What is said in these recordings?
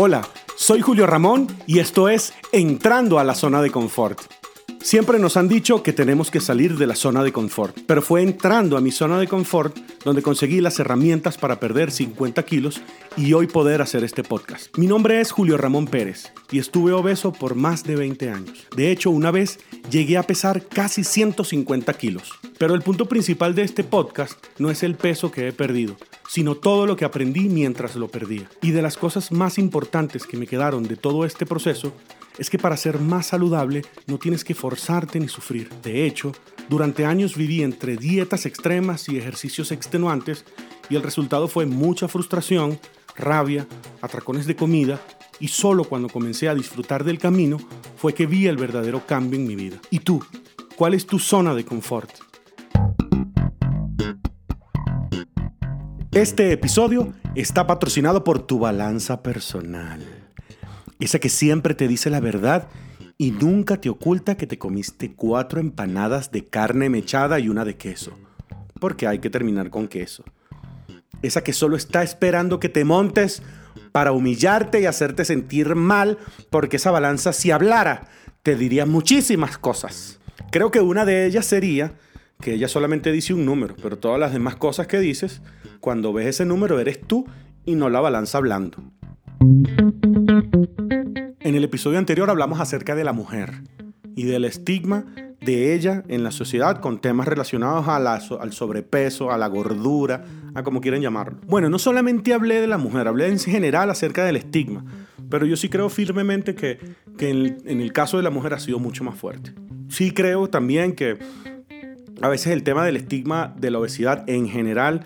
Hola, soy Julio Ramón y esto es Entrando a la zona de confort. Siempre nos han dicho que tenemos que salir de la zona de confort, pero fue entrando a mi zona de confort donde conseguí las herramientas para perder 50 kilos y hoy poder hacer este podcast. Mi nombre es Julio Ramón Pérez y estuve obeso por más de 20 años. De hecho, una vez llegué a pesar casi 150 kilos. Pero el punto principal de este podcast no es el peso que he perdido, sino todo lo que aprendí mientras lo perdía. Y de las cosas más importantes que me quedaron de todo este proceso es que para ser más saludable no tienes que forzarte ni sufrir. De hecho, durante años viví entre dietas extremas y ejercicios extenuantes y el resultado fue mucha frustración, rabia, atracones de comida y solo cuando comencé a disfrutar del camino fue que vi el verdadero cambio en mi vida. ¿Y tú? ¿Cuál es tu zona de confort? Este episodio está patrocinado por tu balanza personal. Esa que siempre te dice la verdad y nunca te oculta que te comiste cuatro empanadas de carne mechada y una de queso. Porque hay que terminar con queso. Esa que solo está esperando que te montes para humillarte y hacerte sentir mal, porque esa balanza si hablara te diría muchísimas cosas. Creo que una de ellas sería que ella solamente dice un número, pero todas las demás cosas que dices, cuando ves ese número eres tú y no la balanza hablando. En el episodio anterior hablamos acerca de la mujer y del estigma de ella en la sociedad con temas relacionados al sobrepeso, a la gordura, a como quieran llamarlo. Bueno, no solamente hablé de la mujer, hablé en general acerca del estigma, pero yo sí creo firmemente que, en el caso de la mujer ha sido mucho más fuerte. Sí creo también que a veces el tema del estigma de la obesidad en general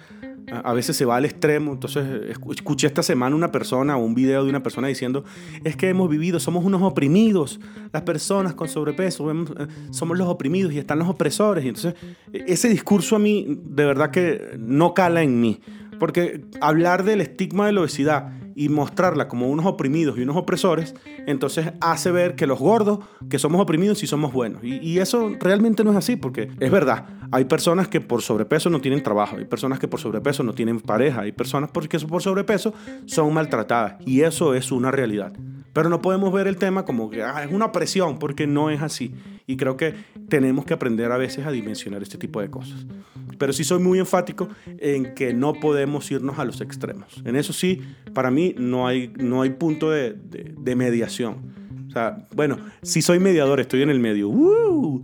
a veces se va al extremo. Entonces, escuché esta semana una persona o un video de una persona diciendo, es que hemos vivido, somos unos oprimidos, las personas con sobrepeso, eh, somos los oprimidos y están los opresores. Y entonces, e, ese discurso a mí de verdad que no cala en mí. Porque hablar del estigma de la obesidad y mostrarla como unos oprimidos y unos opresores, entonces hace ver que los gordos, que somos oprimidos, sí somos buenos. Y, eso realmente no es así, porque es verdad, hay personas que por sobrepeso no tienen trabajo, hay personas que por sobrepeso no tienen pareja, hay personas que por sobrepeso son maltratadas, y eso es una realidad. Pero no podemos ver el tema como que ah, es una presión, porque no es así. Y creo que tenemos que aprender a veces a dimensionar este tipo de cosas. Pero sí soy muy enfático en que no podemos irnos a los extremos. En eso sí, para mí no hay, no hay punto de, mediación. O sea, bueno, si soy mediador, estoy en el medio.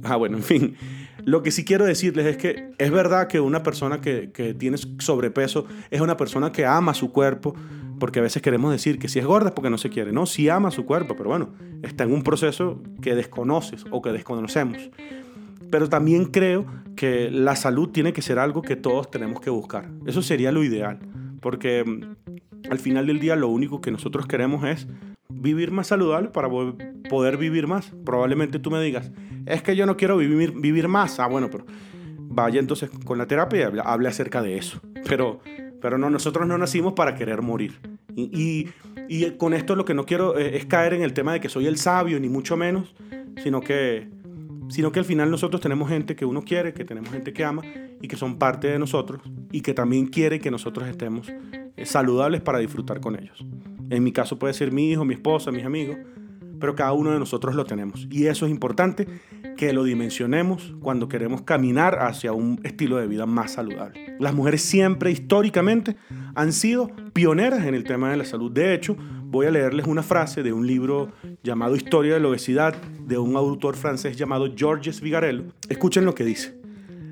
Ah, bueno, en fin. Lo que sí quiero decirles es que es verdad que una persona que, que tiene sobrepeso es una persona que ama su cuerpo, porque a veces queremos decir que si es gorda es porque no se quiere. No, si ama su cuerpo, pero bueno, está en un proceso que desconoces o que desconocemos. Pero también creo que la salud tiene que ser algo que todos tenemos que buscar. Eso sería lo ideal, porque mm, al final del día lo único que nosotros queremos es vivir más saludable para poder vivir más. Probablemente tú me digas, es que yo no quiero vivir, vivir más. Ah, bueno, pero vaya entonces con la terapia y hable, acerca de eso. Pero, pero no, nosotros no nacimos para querer morir. Y, y, con esto lo que no quiero eh, es caer en el tema de que soy el sabio, ni mucho menos, sino que sino que al final nosotros tenemos gente que uno quiere, que tenemos gente que ama y que son parte de nosotros y que también quiere que nosotros estemos eh, saludables para disfrutar con ellos. En mi caso puede ser mi hijo, mi esposa, mis amigos, pero cada uno de nosotros lo tenemos. Y eso es importante que lo dimensionemos cuando queremos caminar hacia un estilo de vida más saludable. Las mujeres siempre históricamente han sido pioneras en el tema de la salud. De hecho, voy a leerles una frase de un libro llamado Historia de la Obesidad de un autor francés llamado Georges Vigarello. Escuchen lo que dice.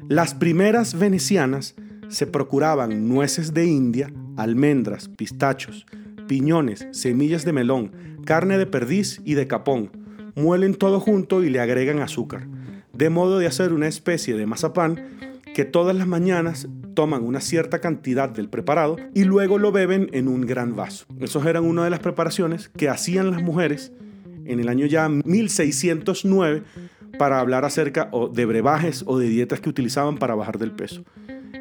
Las primeras venecianas se procuraban nueces de India, almendras, pistachos, piñones, semillas de melón, carne de perdiz y de capón. Muelen todo junto y le agregan azúcar, de modo de hacer una especie de mazapán que todas las mañanas toman una cierta cantidad del preparado y luego lo beben en un gran vaso. Esas eran una de las preparaciones que hacían las mujeres en el año ya 1609 para hablar acerca de brebajes o de dietas que utilizaban para bajar del peso.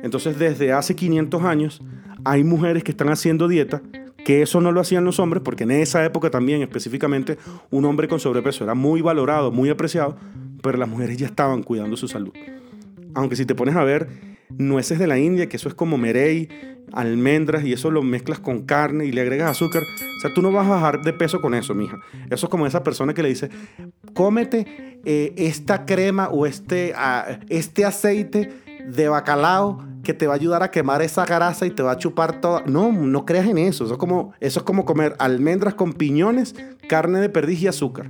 Entonces desde hace 500 años hay mujeres que están haciendo dieta que eso no lo hacían los hombres, porque en esa época también específicamente un hombre con sobrepeso era muy valorado, muy apreciado, pero las mujeres ya estaban cuidando su salud. Aunque si te pones a ver, nueces de la India, que eso es como merey, almendras, y eso lo mezclas con carne y le agregas azúcar. O sea, tú no vas a bajar de peso con eso, mija. Eso es como esa persona que le dice, cómete eh, esta crema o este, ah, este aceite de bacalao que te va a ayudar a quemar esa grasa y te va a chupar toda. No, no creas en eso. Eso es como, eso es como comer almendras con piñones, carne de perdiz y azúcar.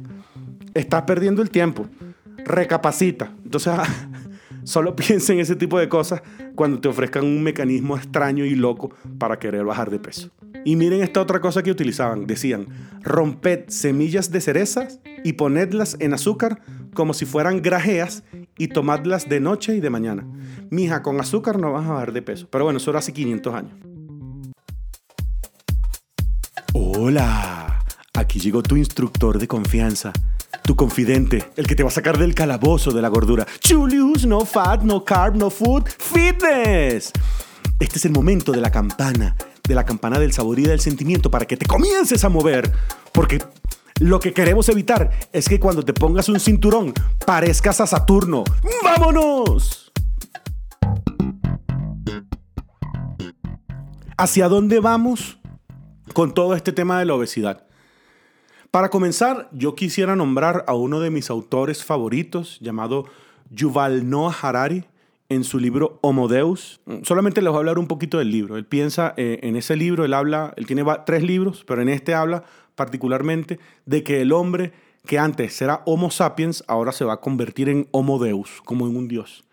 Estás perdiendo el tiempo. Recapacita. Entonces, solo piensa en ese tipo de cosas cuando te ofrezcan un mecanismo extraño y loco para querer bajar de peso. Y miren esta otra cosa que utilizaban. Decían, romped semillas de cerezas y ponedlas en azúcar como si fueran grajeas y tomadlas de noche y de mañana. Mija, con azúcar no vas a bajar de peso. Pero bueno, eso era hace 500 años. Hola, aquí llegó tu instructor de confianza, tu confidente, el que te va a sacar del calabozo de la gordura. Julius, no fat, no carb, no food, fitness. Este es el momento de la campana, de la campana del sabor y del sentimiento para que te comiences a mover, porque lo que queremos evitar es que cuando te pongas un cinturón parezcas a Saturno. ¡Vámonos! ¿Hacia dónde vamos con todo este tema de la obesidad? Para comenzar, yo quisiera nombrar a uno de mis autores favoritos llamado Yuval Noah Harari en su libro Homo Deus. Solamente les voy a hablar un poquito del libro. Él piensa eh, en ese libro, él habla, él tiene tres libros, pero en este habla particularmente de que el hombre que antes era Homo sapiens ahora se va a convertir en Homo Deus, como en un dios.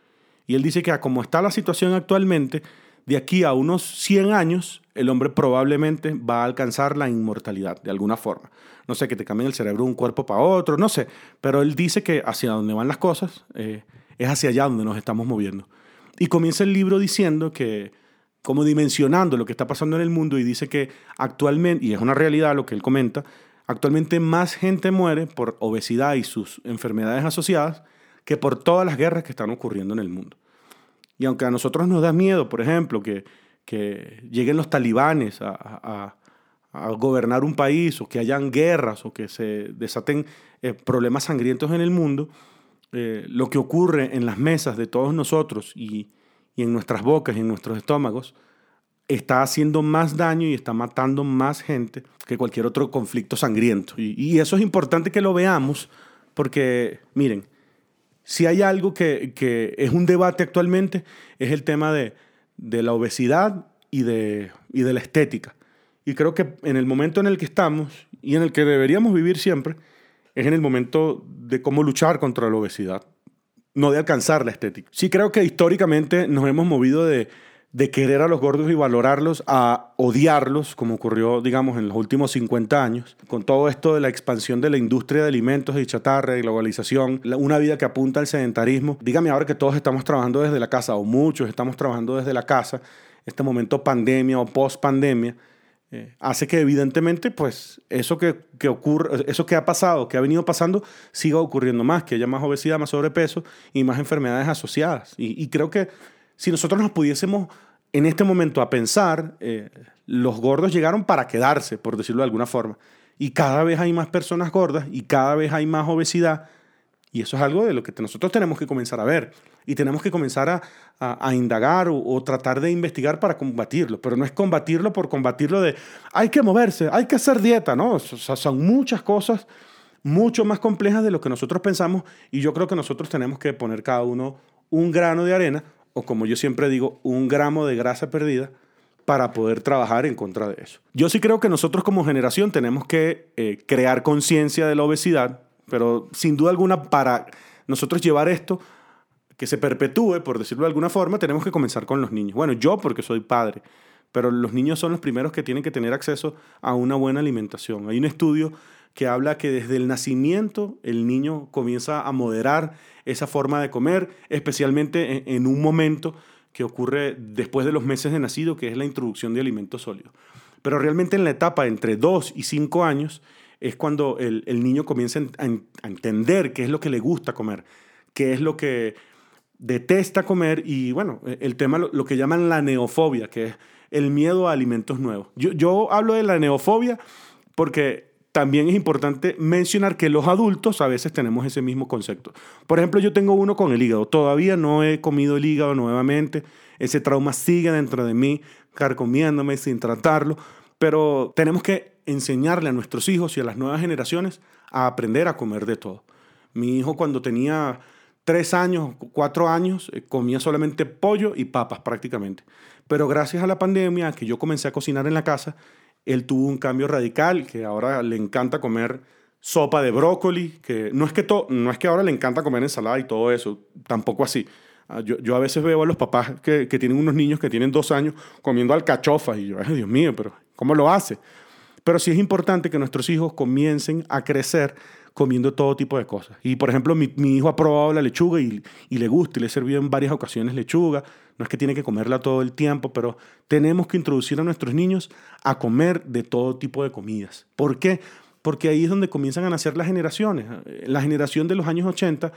Y él dice que como está la situación actualmente, de aquí a unos 100 años, el hombre probablemente va a alcanzar la inmortalidad de alguna forma. No sé, que te cambien el cerebro de un cuerpo para otro, no sé. Pero él dice que hacia donde van las cosas eh, es hacia allá donde nos estamos moviendo. Y comienza el libro diciendo que como dimensionando lo que está pasando en el mundo y dice que actualmente, y es una realidad lo que él comenta, actualmente más gente muere por obesidad y sus enfermedades asociadas que por todas las guerras que están ocurriendo en el mundo. Y aunque a nosotros nos da miedo, por ejemplo, que, que lleguen los talibanes a, a, gobernar un país o que hayan guerras o que se desaten eh, problemas sangrientos en el mundo, eh, lo que ocurre en las mesas de todos nosotros y, y en nuestras bocas y en nuestros estómagos está haciendo más daño y está matando más gente que cualquier otro conflicto sangriento. Y, eso es importante que lo veamos porque, miren, si hay algo que, es un debate actualmente, es el tema de, la obesidad y de, y de la estética. Y creo que en el momento en el que estamos y en el que deberíamos vivir siempre, es en el momento de cómo luchar contra la obesidad no de alcanzar la estética. Sí creo que históricamente nos hemos movido de, querer a los gordos y valorarlos a odiarlos, como ocurrió, digamos, en los últimos 50 años, con todo esto de la expansión de la industria de alimentos y chatarra y globalización, una vida que apunta al sedentarismo. Dígame ahora que todos estamos trabajando desde la casa, o muchos estamos trabajando desde la casa, este momento pandemia o post pandemia, eh, hace que evidentemente pues eso que, ocurre, eso que ha pasado, que ha venido pasando, siga ocurriendo más, que haya más obesidad, más sobrepeso y más enfermedades asociadas. Y, creo que si nosotros nos pudiésemos en este momento a pensar, eh, los gordos llegaron para quedarse, por decirlo de alguna forma. Y cada vez hay más personas gordas y cada vez hay más obesidad. Y eso es algo de lo que nosotros tenemos que comenzar a ver y tenemos que comenzar a, a, indagar o, tratar de investigar para combatirlo. Pero no es combatirlo por combatirlo de hay que moverse, hay que hacer dieta, ¿no? O sea, son muchas cosas mucho más complejas de lo que nosotros pensamos y yo creo que nosotros tenemos que poner cada uno un grano de arena o como yo siempre digo, un gramo de grasa perdida para poder trabajar en contra de eso. Yo sí creo que nosotros como generación tenemos que eh, crear conciencia de la obesidad, pero sin duda alguna para nosotros llevar esto que se perpetúe, por decirlo de alguna forma, tenemos que comenzar con los niños. Bueno, yo porque soy padre, pero los niños son los primeros que tienen que tener acceso a una buena alimentación. Hay un estudio que habla que desde el nacimiento el niño comienza a moderar esa forma de comer, especialmente en un momento que ocurre después de los meses de nacido, que es la introducción de alimentos sólidos. Pero realmente en la etapa entre 2 y 5 años es cuando el, niño comienza a, a entender qué es lo que le gusta comer, qué es lo que detesta comer y bueno, e, el tema, lo, que llaman la neofobia, que es el miedo a alimentos nuevos. Yo, yo hablo de la neofobia porque también es importante mencionar que los adultos a veces tenemos ese mismo concepto. Por ejemplo, yo tengo uno con el hígado. Todavía no he comido el hígado nuevamente. Ese trauma sigue dentro de mí, carcomiéndome sin tratarlo. Pero tenemos que enseñarle a nuestros hijos y a las nuevas generaciones a aprender a comer de todo. Mi hijo cuando tenía tres años, cuatro años, eh, comía solamente pollo y papas prácticamente. Pero gracias a la pandemia, que yo comencé a cocinar en la casa, él tuvo un cambio radical, que ahora le encanta comer sopa de brócoli, que no es que, no es que ahora le encanta comer ensalada y todo eso, tampoco así. Ah, yo, yo a veces veo a los papás que, que, tienen unos niños que tienen dos años comiendo alcachofas y yo, ay Dios mío, pero ¿cómo lo hace? Pero sí es importante que nuestros hijos comiencen a crecer comiendo todo tipo de cosas. Y por ejemplo, mi, hijo ha probado la lechuga y, le gusta y le he servido en varias ocasiones lechuga. No es que tiene que comerla todo el tiempo, pero tenemos que introducir a nuestros niños a comer de todo tipo de comidas. ¿Por qué? Porque ahí es donde comienzan a nacer las generaciones. La generación de los años 80,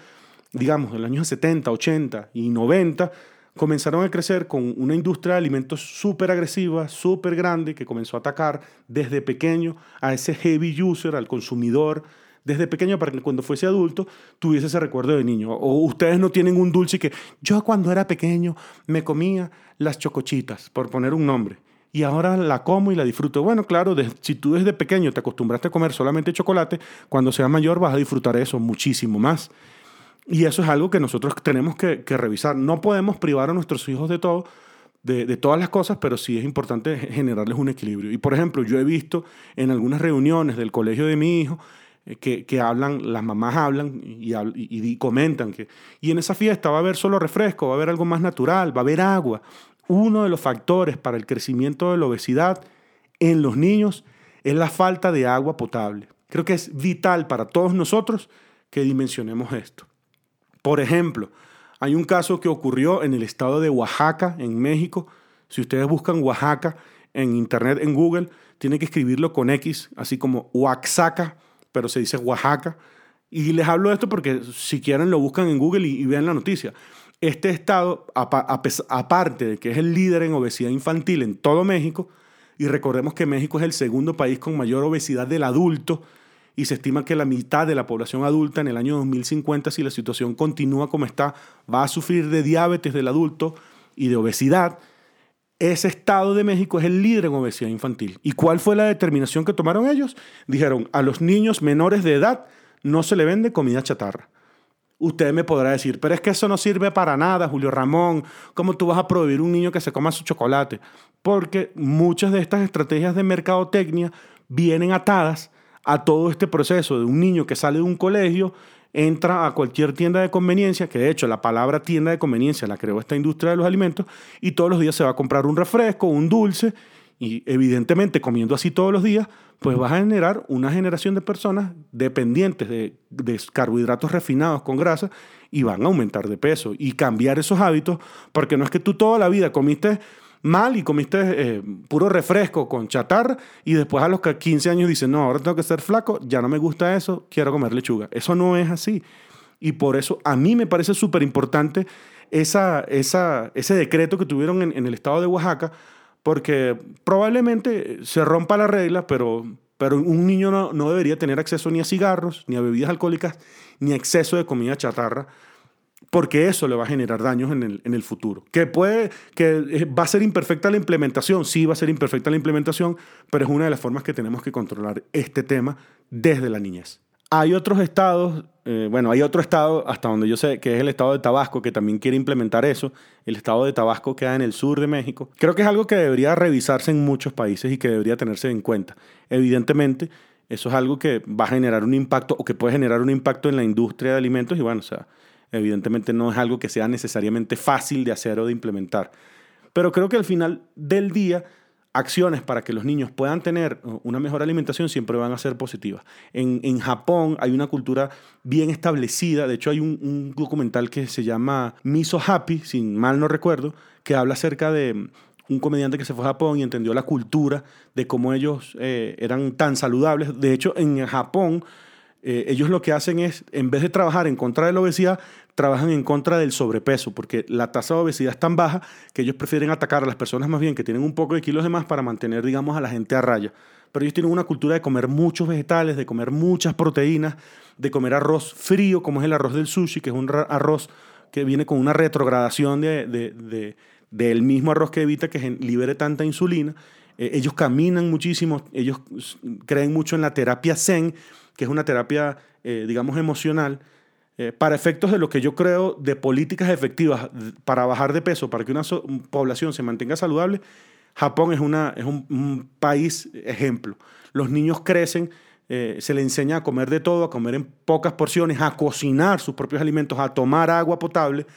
digamos, de los años 70, 80 y 90, comenzaron a crecer con una industria de alimentos súper agresiva, súper grande, que comenzó a atacar desde pequeño a ese heavy user, al consumidor, desde pequeño para que cuando fuese adulto tuviese ese recuerdo de niño. O ustedes no tienen un dulce que yo cuando era pequeño me comía las chocochitas, por poner un nombre. Y ahora la como y la disfruto. Bueno, claro, si tú desde pequeño te acostumbraste a comer solamente chocolate, cuando seas mayor vas a disfrutar eso muchísimo más. Y eso es algo que nosotros tenemos que, revisar. No podemos privar a nuestros hijos de todo, de, todas las cosas, pero sí es importante generarles un equilibrio. Y por ejemplo, yo he visto en algunas reuniones del colegio de mi hijo eh, que, que, hablan, las mamás hablan y, y, comentan que, y en esa fiesta va a haber solo refresco, va a haber algo más natural, va a haber agua. Uno de los factores para el crecimiento de la obesidad en los niños es la falta de agua potable. Creo que es vital para todos nosotros que dimensionemos esto. Por ejemplo, hay un caso que ocurrió en el estado de Oaxaca, en México. Si ustedes buscan Oaxaca en internet, en Google, tienen que escribirlo con X, así como Oaxaca pero se dice Oaxaca. Y les hablo de esto porque si quieren lo buscan en Google y, vean la noticia. Este estado, aparte de que es el líder en obesidad infantil en todo México, y recordemos que México es el segundo país con mayor obesidad del adulto, y se estima que la mitad de la población adulta en el año 2050, si la situación continúa como está, va a sufrir de diabetes del adulto y de obesidad ese estado de México es el líder en obesidad infantil. ¿Y cuál fue la determinación que tomaron ellos? Dijeron, a los niños menores de edad no se le vende comida chatarra. Usted me podrá decir, pero es que eso no sirve para nada, Julio Ramón. ¿Cómo tú vas a prohibir un niño que se coma su chocolate? Porque muchas de estas estrategias de mercadotecnia vienen atadas a todo este proceso de un niño que sale de un colegio entra a cualquier tienda de conveniencia, que de hecho la palabra tienda de conveniencia la creó esta industria de los alimentos, y todos los días se va a comprar un refresco, un dulce, y evidentemente comiendo así todos los días, pues vas a generar una generación de personas dependientes de, de, carbohidratos refinados con grasa y van a aumentar de peso y cambiar esos hábitos, porque no es que tú toda la vida comiste mal y comiste eh, puro refresco con chatarra y después a los 15 años dices, no, ahora tengo que ser flaco, ya no me gusta eso, quiero comer lechuga. Eso no es así. Y por eso a mí me parece súper importante esa, esa, ese decreto que tuvieron en, en, el estado de Oaxaca, porque probablemente se rompa la regla, pero, pero un niño no, no debería tener acceso ni a cigarros, ni a bebidas alcohólicas, ni a exceso de comida chatarra porque eso le va a generar daños en el, en el futuro. Que puede, que eh, va a ser imperfecta la implementación, sí va a ser imperfecta la implementación, pero es una de las formas que tenemos que controlar este tema desde la niñez. Hay otros estados, eh, bueno, hay otro estado, hasta donde yo sé, que es el estado de Tabasco, que también quiere implementar eso. El estado de Tabasco queda en el sur de México. Creo que es algo que debería revisarse en muchos países y que debería tenerse en cuenta. Evidentemente, eso es algo que va a generar un impacto o que puede generar un impacto en la industria de alimentos y bueno, o sea, Evidentemente no es algo que sea necesariamente fácil de hacer o de implementar. Pero creo que al final del día, acciones para que los niños puedan tener una mejor alimentación siempre van a ser positivas. En, Japón hay una cultura bien establecida, de hecho hay un, documental que se llama Miso Happy, si mal no recuerdo, que habla acerca de un comediante que se fue a Japón y entendió la cultura de cómo ellos eh, eran tan saludables. De hecho, en Japón eh, ellos lo que hacen es, en vez de trabajar en contra de la obesidad, trabajan en contra del sobrepeso, porque la tasa de obesidad es tan baja que ellos prefieren atacar a las personas más bien que tienen un poco de kilos de más para mantener, digamos, a la gente a raya. pero ellos tienen una cultura de comer muchos vegetales, de comer muchas proteínas, de comer arroz frío, como es el arroz del sushi, que es un arroz que viene con una retrogradación de, del mismo arroz que evita que libere tanta insulina. Eh, ellos caminan muchísimo, ellos creen mucho en la terapia Zen, que es una terapia, eh, digamos, emocional, eh, para efectos de lo que yo creo de políticas efectivas para bajar de peso, para que una población se mantenga saludable, Japón es, una, es un, país ejemplo. Los niños crecen, eh, se les enseña a comer de todo, a comer en pocas porciones, a cocinar sus propios alimentos, a tomar agua potable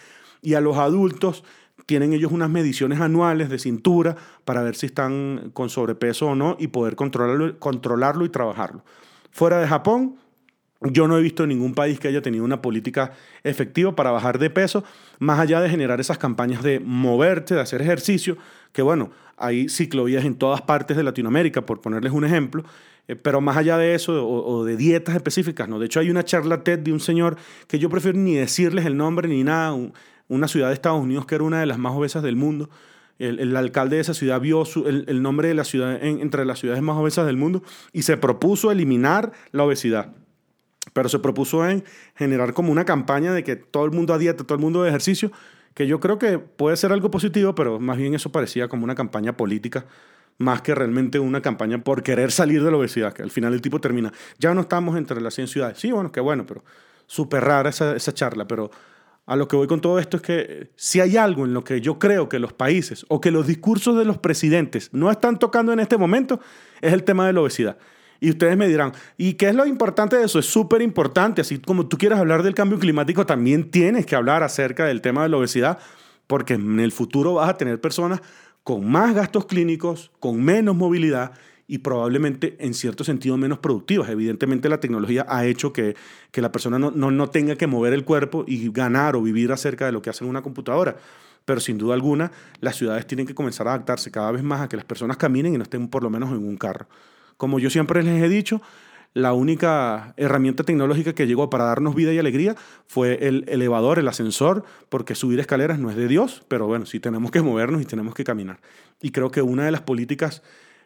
y a los adultos tienen ellos unas mediciones anuales de cintura para ver si están con sobrepeso o no y poder controlarlo, controlarlo y trabajarlo. Fuera de Japón, yo no he visto ningún país que haya tenido una política efectiva para bajar de peso, más allá de generar esas campañas de moverte, de hacer ejercicio, que bueno, hay ciclovías en todas partes de Latinoamérica, por ponerles un ejemplo, eh, pero más allá de eso o, de dietas específicas, ¿no? De hecho hay una charla TED de un señor que yo prefiero ni decirles el nombre ni nada, una ciudad de Estados Unidos que era una de las más obesas del mundo. El, alcalde de esa ciudad vio el, nombre de la ciudad entre las ciudades más obesas del mundo y se propuso eliminar la obesidad pero se propuso en generar como una campaña de que todo el mundo a dieta, todo el mundo de ejercicio, que yo creo que puede ser algo positivo, pero más bien eso parecía como una campaña política, más que realmente una campaña por querer salir de la obesidad, que al final el tipo termina, ya no estamos entre las 100 ciudades. Sí, bueno, qué bueno, pero súper rara esa, esa charla, pero a lo que voy con todo esto es que si hay algo en lo que yo creo que los países o que los discursos de los presidentes no están tocando en este momento, es el tema de la obesidad. Y ustedes me dirán, ¿y qué es lo importante de eso? Es súper importante. Así como tú quieres hablar del cambio climático, también tienes que hablar acerca del tema de la obesidad, porque en el futuro vas a tener personas con más gastos clínicos, con menos movilidad y probablemente en cierto sentido menos productivas. Evidentemente la tecnología ha hecho que, que la persona no, no, no tenga que mover el cuerpo y ganar o vivir acerca de lo que hace una computadora pero sin duda alguna las ciudades tienen que comenzar a adaptarse cada vez más a que las personas caminen y no estén por lo menos en un carro. Como yo siempre les he dicho, la única herramienta tecnológica que llegó para darnos vida y alegría fue el elevador, el ascensor, porque subir escaleras no es de Dios, pero bueno, sí tenemos que movernos y tenemos que caminar. Y creo que una de las políticas,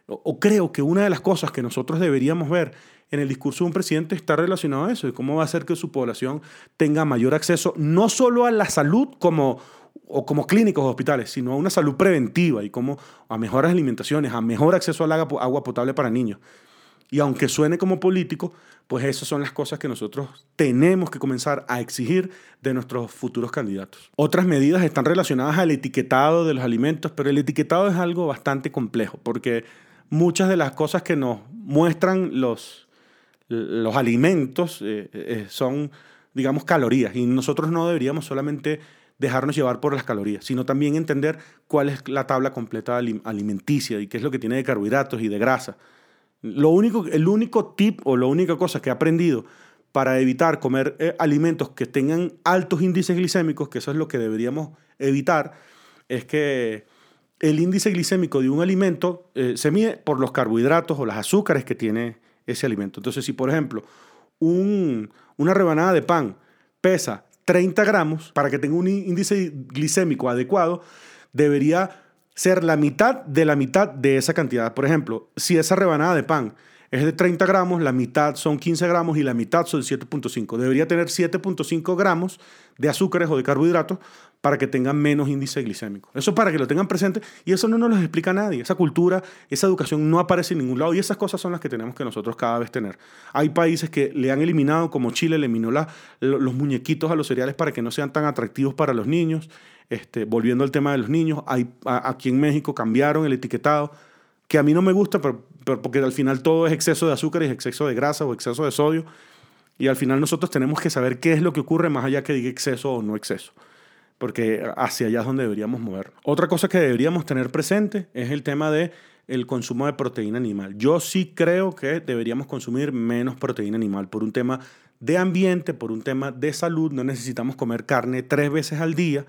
o creo que una de las cosas que nosotros deberíamos ver en el discurso de un presidente está relacionado a eso, de cómo va a hacer que su población tenga mayor acceso no solo a la salud como o como clínicos o hospitales, sino a una salud preventiva y como a mejores alimentaciones, a mejor acceso al agua potable para niños. Y aunque suene como político, pues esas son las cosas que nosotros tenemos que comenzar a exigir de nuestros futuros candidatos. Otras medidas están relacionadas al etiquetado de los alimentos, pero el etiquetado es algo bastante complejo, porque muchas de las cosas que nos muestran los, los alimentos eh, eh, son, digamos, calorías, y nosotros no deberíamos solamente dejarnos llevar por las calorías, sino también entender cuál es la tabla completa alimenticia y qué es lo que tiene de carbohidratos y de grasa. Lo único, el único tip o la única cosa que he aprendido para evitar comer eh, alimentos que tengan altos índices glicémicos, que eso es lo que deberíamos evitar, es que el índice glicémico de un alimento eh, se mide por los carbohidratos o los azúcares que tiene ese alimento. Entonces, si por ejemplo una rebanada de pan pesa 30 gramos, para que tenga un índice glicémico adecuado, debería ser la mitad de la mitad de esa cantidad. Por ejemplo, si esa rebanada de pan es de 30 gramos, la mitad son 15 gramos y la mitad son 7.5. Debería tener 7.5 gramos de azúcares o de carbohidratos para que tengan menos índice glicémico. Eso para que lo tengan presente y eso no nos lo explica nadie. Esa cultura, esa educación no aparece en ningún lado y esas cosas son las que tenemos que nosotros cada vez tener. Hay países que le han eliminado, como Chile eliminó la, los muñequitos a los cereales para que no sean tan atractivos para los niños. Este, volviendo al tema de los niños, hay, aquí en México cambiaron el etiquetado que a mí no me gusta, porque al final todo es exceso de azúcar y exceso de grasa o exceso de sodio. Y al final nosotros tenemos que saber qué es lo que ocurre más allá que diga exceso o no exceso. Porque hacia allá es donde deberíamos mover. Otra cosa que deberíamos tener presente es el tema de el consumo de proteína animal. Yo sí creo que deberíamos consumir menos proteína animal por un tema de ambiente, por un tema de salud. No necesitamos comer carne tres veces al día.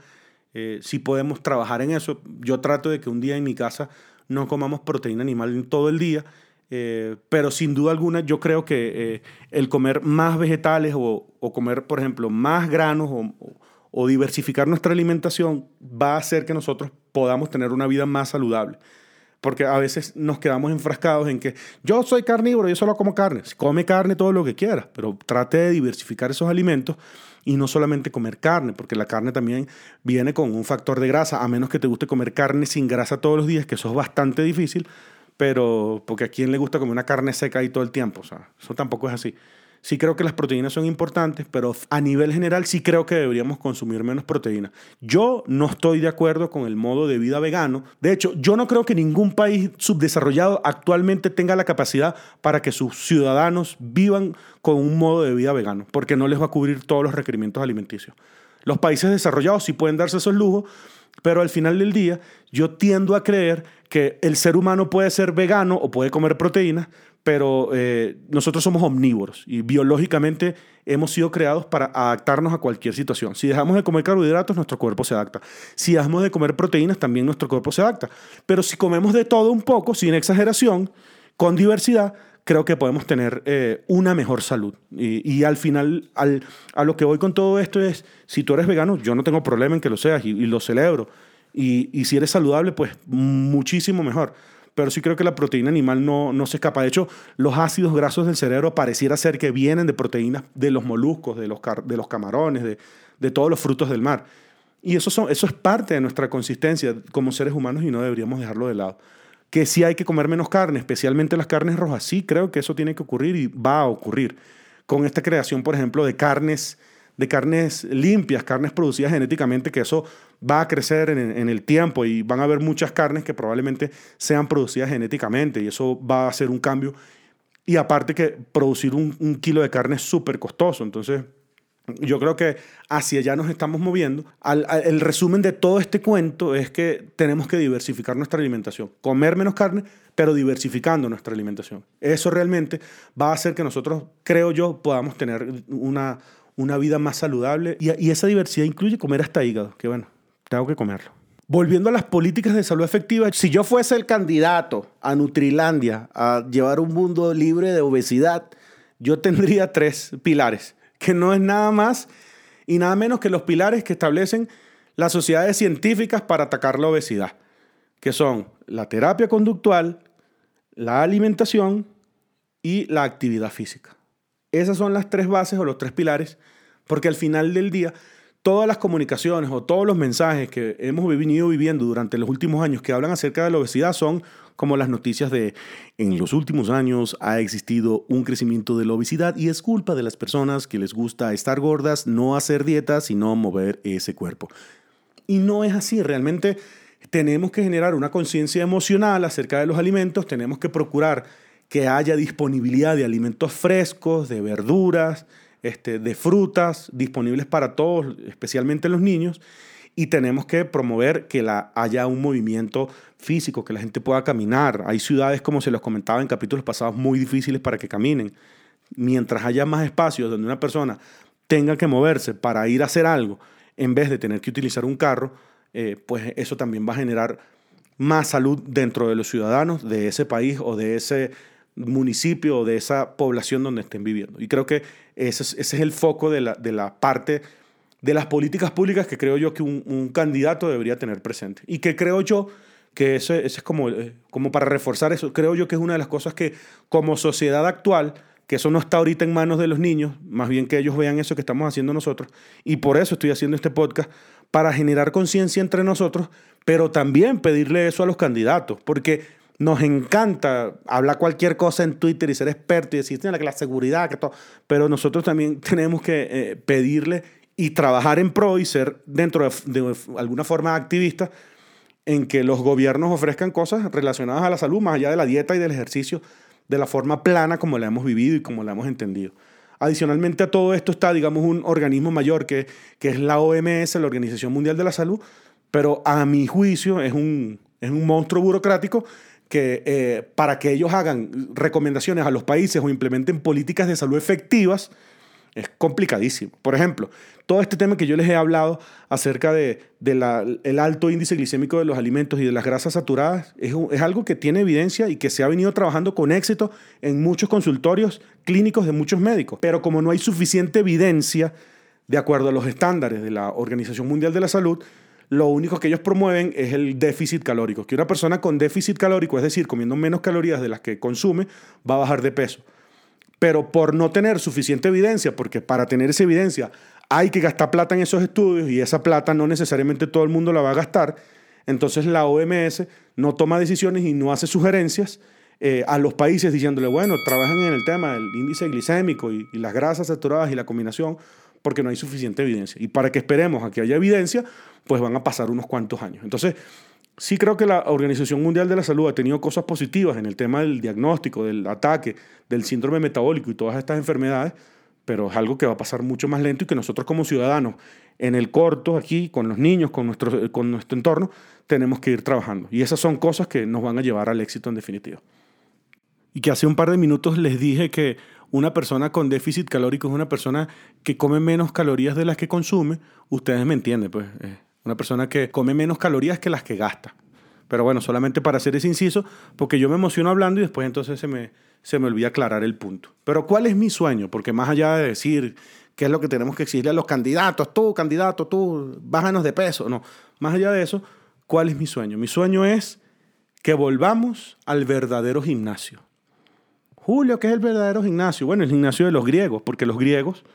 Eh, si podemos trabajar en eso. Yo trato de que un día en mi casa no comamos proteína animal todo el día, eh, pero sin duda alguna yo creo que eh, el comer más vegetales o, comer, por ejemplo, más granos o, o, diversificar nuestra alimentación va a hacer que nosotros podamos tener una vida más saludable. porque a veces nos quedamos enfrascados en que yo soy carnívoro, yo solo como carne. Come carne todo lo que quieras, pero trate de diversificar esos alimentos y no solamente comer carne, porque la carne también viene con un factor de grasa, a menos que te guste comer carne sin grasa todos los días, que eso es bastante difícil, pero porque a quién le gusta comer una carne seca ahí todo el tiempo, o sea, eso tampoco es así. Sí creo que las proteínas son importantes, pero a nivel general sí creo que deberíamos consumir menos proteínas. Yo no estoy de acuerdo con el modo de vida vegano. De hecho, yo no creo que ningún país subdesarrollado actualmente tenga la capacidad para que sus ciudadanos vivan con un modo de vida vegano, porque no les va a cubrir todos los requerimientos alimenticios. Los países desarrollados sí pueden darse esos lujos, pero al final del día yo tiendo a creer que el ser humano puede ser vegano o puede comer proteínas, pero eh, nosotros somos omnívoros y biológicamente hemos sido creados para adaptarnos a cualquier situación. Si dejamos de comer carbohidratos, nuestro cuerpo se adapta. Si dejamos de comer proteínas, también nuestro cuerpo se adapta. Pero si comemos de todo un poco, sin exageración, con diversidad, creo que podemos tener eh, una mejor salud. Y, al final, al, a lo que voy con todo esto es, si tú eres vegano, yo no tengo problema en que lo seas y, y lo celebro. Y, y si eres saludable, pues muchísimo mejor pero sí creo que la proteína animal no, no se escapa. De hecho, los ácidos grasos del cerebro pareciera ser que vienen de proteínas de los moluscos, de los, de los camarones, de, de todos los frutos del mar. Y eso, son, eso es parte de nuestra consistencia como seres humanos y no deberíamos dejarlo de lado. Que sí hay que comer menos carne, especialmente las carnes rojas. Sí, creo que eso tiene que ocurrir y va a ocurrir. Con esta creación, por ejemplo, de carnes de carnes limpias, carnes producidas genéticamente, que eso va a crecer en, el tiempo y van a haber muchas carnes que probablemente sean producidas genéticamente y eso va a hacer un cambio. Y aparte que producir un, kilo de carne es súper costoso, entonces yo creo que hacia allá nos estamos moviendo. el resumen de todo este cuento es que tenemos que diversificar nuestra alimentación, comer menos carne, pero diversificando nuestra alimentación. Eso realmente va a hacer que nosotros, creo yo, podamos tener una, una vida más saludable. Y, esa diversidad incluye comer hasta hígado, que bueno, tengo que comerlo. Volviendo a las políticas de salud efectiva, si yo fuese el candidato a Nutrilandia a llevar un mundo libre de obesidad, yo tendría tres pilares, que no es nada más y nada menos que los pilares que establecen las sociedades científicas para atacar la obesidad, que son la terapia conductual, la alimentación y la actividad física. Esas son las tres bases o los tres pilares, porque al final del día, todas las comunicaciones o todos los mensajes que hemos venido viviendo durante los últimos años que hablan acerca de la obesidad son como las noticias de en los últimos años ha existido un crecimiento de la obesidad y es culpa de las personas que les gusta estar gordas, no hacer dietas, sino mover ese cuerpo. Y no es así, realmente tenemos que generar una conciencia emocional acerca de los alimentos, tenemos que procurar que haya disponibilidad de alimentos frescos, de verduras, este, de frutas disponibles para todos, especialmente los niños, y tenemos que promover que la, haya un movimiento físico, que la gente pueda caminar. Hay ciudades, como se los comentaba en capítulos pasados, muy difíciles para que caminen. Mientras haya más espacios donde una persona tenga que moverse para ir a hacer algo, en vez de tener que utilizar un carro, eh, pues eso también va a generar más salud dentro de los ciudadanos de ese país o de ese municipio o de esa población donde estén viviendo. Y creo que ese es, el foco de la, de la, parte de las políticas públicas que creo yo que un, candidato debería tener presente. Y que creo yo que eso, es como, eh, como para reforzar eso, creo yo que es una de las cosas que como sociedad actual, que eso no está ahorita en manos de los niños, más bien que ellos vean eso que estamos haciendo nosotros. Y por eso estoy haciendo este podcast, para generar conciencia entre nosotros, pero también pedirle eso a los candidatos, porque nos encanta hablar cualquier cosa en Twitter y ser experto y decir que la seguridad, que todo. Pero nosotros también tenemos que eh, pedirle y trabajar en pro y ser dentro de, alguna forma activista en que los gobiernos ofrezcan cosas relacionadas a la salud, más allá de la dieta y del ejercicio, de la forma plana como la hemos vivido y como la hemos entendido. Adicionalmente a todo esto está, digamos, un organismo mayor que, que es la OMS, la Organización Mundial de la Salud, pero a mi juicio es un, es un monstruo burocrático que eh, para que ellos hagan recomendaciones a los países o implementen políticas de salud efectivas, es complicadísimo. Por ejemplo, todo este tema que yo les he hablado acerca del de, alto índice glicémico de los alimentos y de las grasas saturadas es, algo que tiene evidencia y que se ha venido trabajando con éxito en muchos consultorios clínicos de muchos médicos. Pero como no hay suficiente evidencia de acuerdo a los estándares de la Organización Mundial de la Salud, lo único que ellos promueven es el déficit calórico. Que una persona con déficit calórico, es decir, comiendo menos calorías de las que consume, va a bajar de peso. Pero por no tener suficiente evidencia, porque para tener esa evidencia hay que gastar plata en esos estudios y esa plata no necesariamente todo el mundo la va a gastar, entonces la OMS no toma decisiones y no hace sugerencias eh, a los países diciéndole, bueno, trabajen en el tema del índice glicémico y, y, las grasas saturadas y la combinación, porque no hay suficiente evidencia. Y para que esperemos a que haya evidencia, pues van a pasar unos cuantos años. Entonces, sí creo que la Organización Mundial de la Salud ha tenido cosas positivas en el tema del diagnóstico, del ataque, del síndrome metabólico y todas estas enfermedades, pero es algo que va a pasar mucho más lento y que nosotros como ciudadanos, en el corto, aquí, con los niños, con nuestro, con nuestro entorno, tenemos que ir trabajando. Y esas son cosas que nos van a llevar al éxito en definitiva. Y que hace un par de minutos les dije que una persona con déficit calórico es una persona que come menos calorías de las que consume. Ustedes me entienden, pues. Una persona que come menos calorías que las que gasta. Pero bueno, solamente para hacer ese inciso, porque yo me emociono hablando y después entonces se me, se me olvida aclarar el punto. Pero ¿cuál es mi sueño? Porque más allá de decir qué es lo que tenemos que exigirle a los candidatos, tú, candidato, tú, bájanos de peso, no, más allá de eso, ¿cuál es mi sueño? Mi sueño es que volvamos al verdadero gimnasio. Julio, ¿qué es el verdadero gimnasio? Bueno, el gimnasio de los griegos, porque los griegos,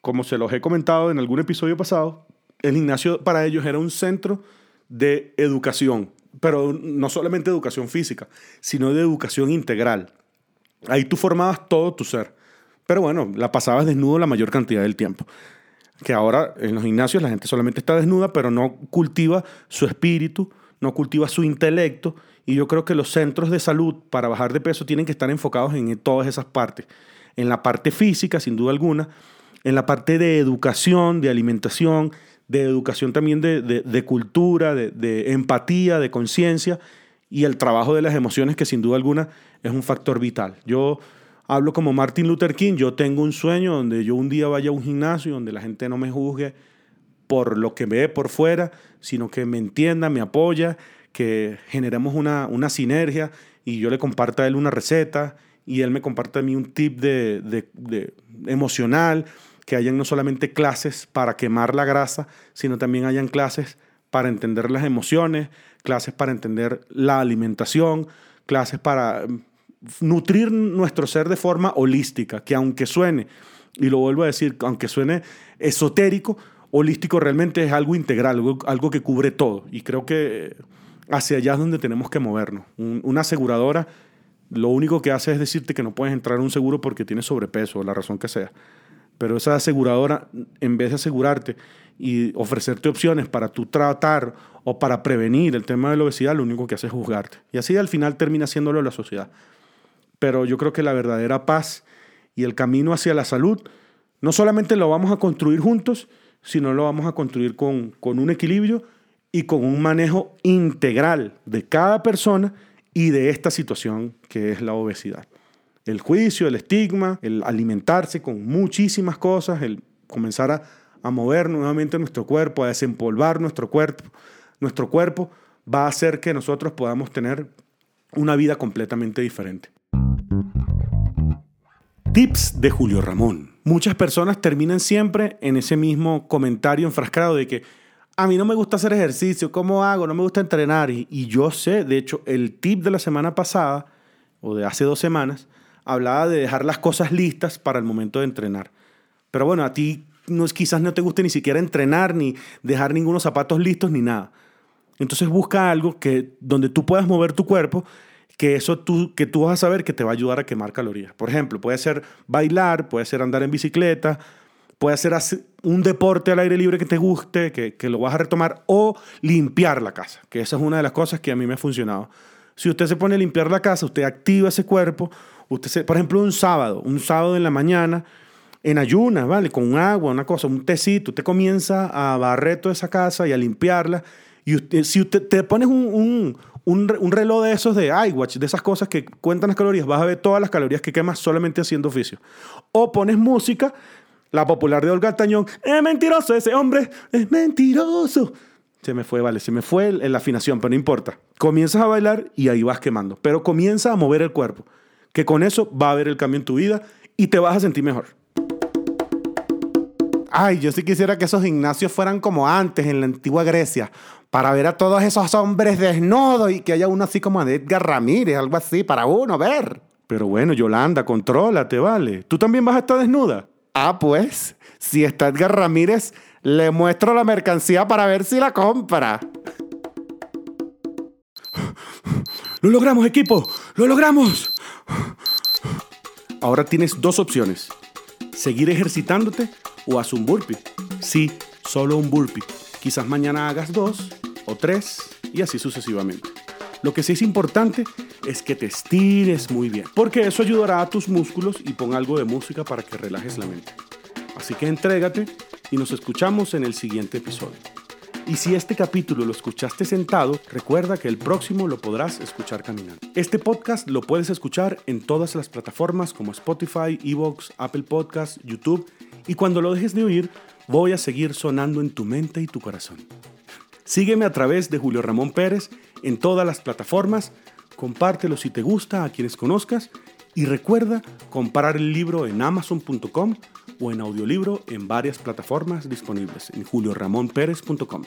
como se los he comentado en algún episodio pasado, el gimnasio para ellos era un centro de educación, pero no solamente educación física, sino de educación integral. Ahí tú formabas todo tu ser. Pero bueno, la pasabas desnudo la mayor cantidad del tiempo. Que ahora en los gimnasios la gente solamente está desnuda, pero no cultiva su espíritu, no cultiva su intelecto. Y yo creo que los centros de salud para bajar de peso tienen que estar enfocados en todas esas partes. En la parte física, sin duda alguna, en la parte de educación, de alimentación, de educación también de, cultura, de empatía, de conciencia y el trabajo de las emociones, que sin duda alguna es un factor vital. Yo hablo como Martin Luther King, yo tengo un sueño donde yo un día vaya a un gimnasio, donde la gente no me juzgue por lo que ve por fuera, sino que me entienda, me apoya, que generemos una, una sinergia y yo le comparta a él una receta y él me comparta a mí un tip de, de emocional, que hayan no solamente clases para quemar la grasa, sino también hayan clases para entender las emociones, clases para entender la alimentación, clases para mm, nutrir nuestro ser de forma holística, que aunque suene, y lo vuelvo a decir, aunque suene esotérico, holístico realmente es algo integral, algo, que cubre todo. Y creo que hacia allá es donde tenemos que movernos. una aseguradora lo único que hace es decirte que no puedes entrar a un seguro porque tienes sobrepeso, la razón que sea. Pero esa aseguradora, en vez de asegurarte y ofrecerte opciones para tú tratar o para prevenir el tema de la obesidad, lo único que hace es juzgarte. Y así al final termina haciéndolo la sociedad. Pero yo creo que la verdadera paz y el camino hacia la salud no solamente lo vamos a construir juntos, sino lo vamos a construir con, con un equilibrio y con un manejo integral de cada persona y de esta situación que es la obesidad. El juicio, el estigma, el alimentarse con muchísimas cosas, el comenzar a a mover nuevamente nuestro cuerpo, a desempolvar nuestro cuerpo, nuestro cuerpo va a hacer que nosotros podamos tener una vida completamente diferente. Tips de Julio Ramón. Muchas personas terminan siempre en ese mismo comentario enfrascado de que a mí no me gusta hacer ejercicio, ¿cómo hago? No me gusta entrenar. Y, yo sé, de hecho, el tip de la semana pasada, o de hace dos semanas, hablaba de dejar las cosas listas para el momento de entrenar. Pero bueno, a ti no, quizás no te guste ni siquiera entrenar, ni dejar ningunos zapatos listos, ni nada. Entonces busca algo que, donde tú puedas mover tu cuerpo, que eso tú, que tú vas a saber que te va a ayudar a quemar calorías. Por ejemplo, puede ser bailar, puede ser andar en bicicleta, puede ser un deporte al aire libre que te guste, que, que lo vas a retomar, o limpiar la casa, que esa es una de las cosas que a mí me ha funcionado. Si usted se pone a limpiar la casa, usted activa ese cuerpo, usted se, por ejemplo, un sábado, un sábado en la mañana, en ayunas, ¿vale? Con agua, una cosa, un tecito. Usted comienza a barrer esa casa y a limpiarla. Y si te pones un, un, reloj de esos de iWatch, de esas cosas que cuentan las calorías, vas a ver todas las calorías que quemas solamente haciendo oficio. O pones música, la popular de Olga Tañón, es mentiroso ese hombre, es mentiroso. Se me fue, vale, se me fue la afinación, pero no importa. Comienzas a bailar y ahí vas quemando. Pero comienza a mover el cuerpo, que con eso va a haber el cambio en tu vida y te vas a sentir mejor Ay, yo sí quisiera que esos gimnasios fueran como antes, en la antigua Grecia, para ver a todos esos hombres desnudos y que haya uno así como de Edgar Ramírez, algo así, para uno ver. Pero bueno, Yolanda, contrólate, ¿vale? ¿Tú también vas a estar desnuda? Ah, pues, si está Edgar Ramírez, le muestro la mercancía para ver si la compra. ¡Lo logramos, equipo! ¡Lo logramos! Ahora tienes dos opciones. Seguir ejercitándote o haz un burpee. Sí, solo un burpee. Quizás mañana hagas dos o tres y así sucesivamente. Lo que sí es importante es que te estires muy bien, porque eso ayudará a tus músculos y pon algo de música para que relajes la mente. Así que entrégate y nos escuchamos en el siguiente episodio. Y si este capítulo lo escuchaste sentado, recuerda que el próximo lo podrás escuchar caminando. Este podcast lo puedes escuchar en todas las plataformas como Spotify, Evox, Apple Podcasts, YouTube y cuando lo dejes de oír, voy a seguir sonando en tu mente y tu corazón. Sígueme a través de Julio Ramón Pérez en todas las plataformas, compártelo si te gusta a quienes conozcas y recuerda comprar el libro en amazon.com o en audiolibro en varias plataformas disponibles en julioramonperez.com.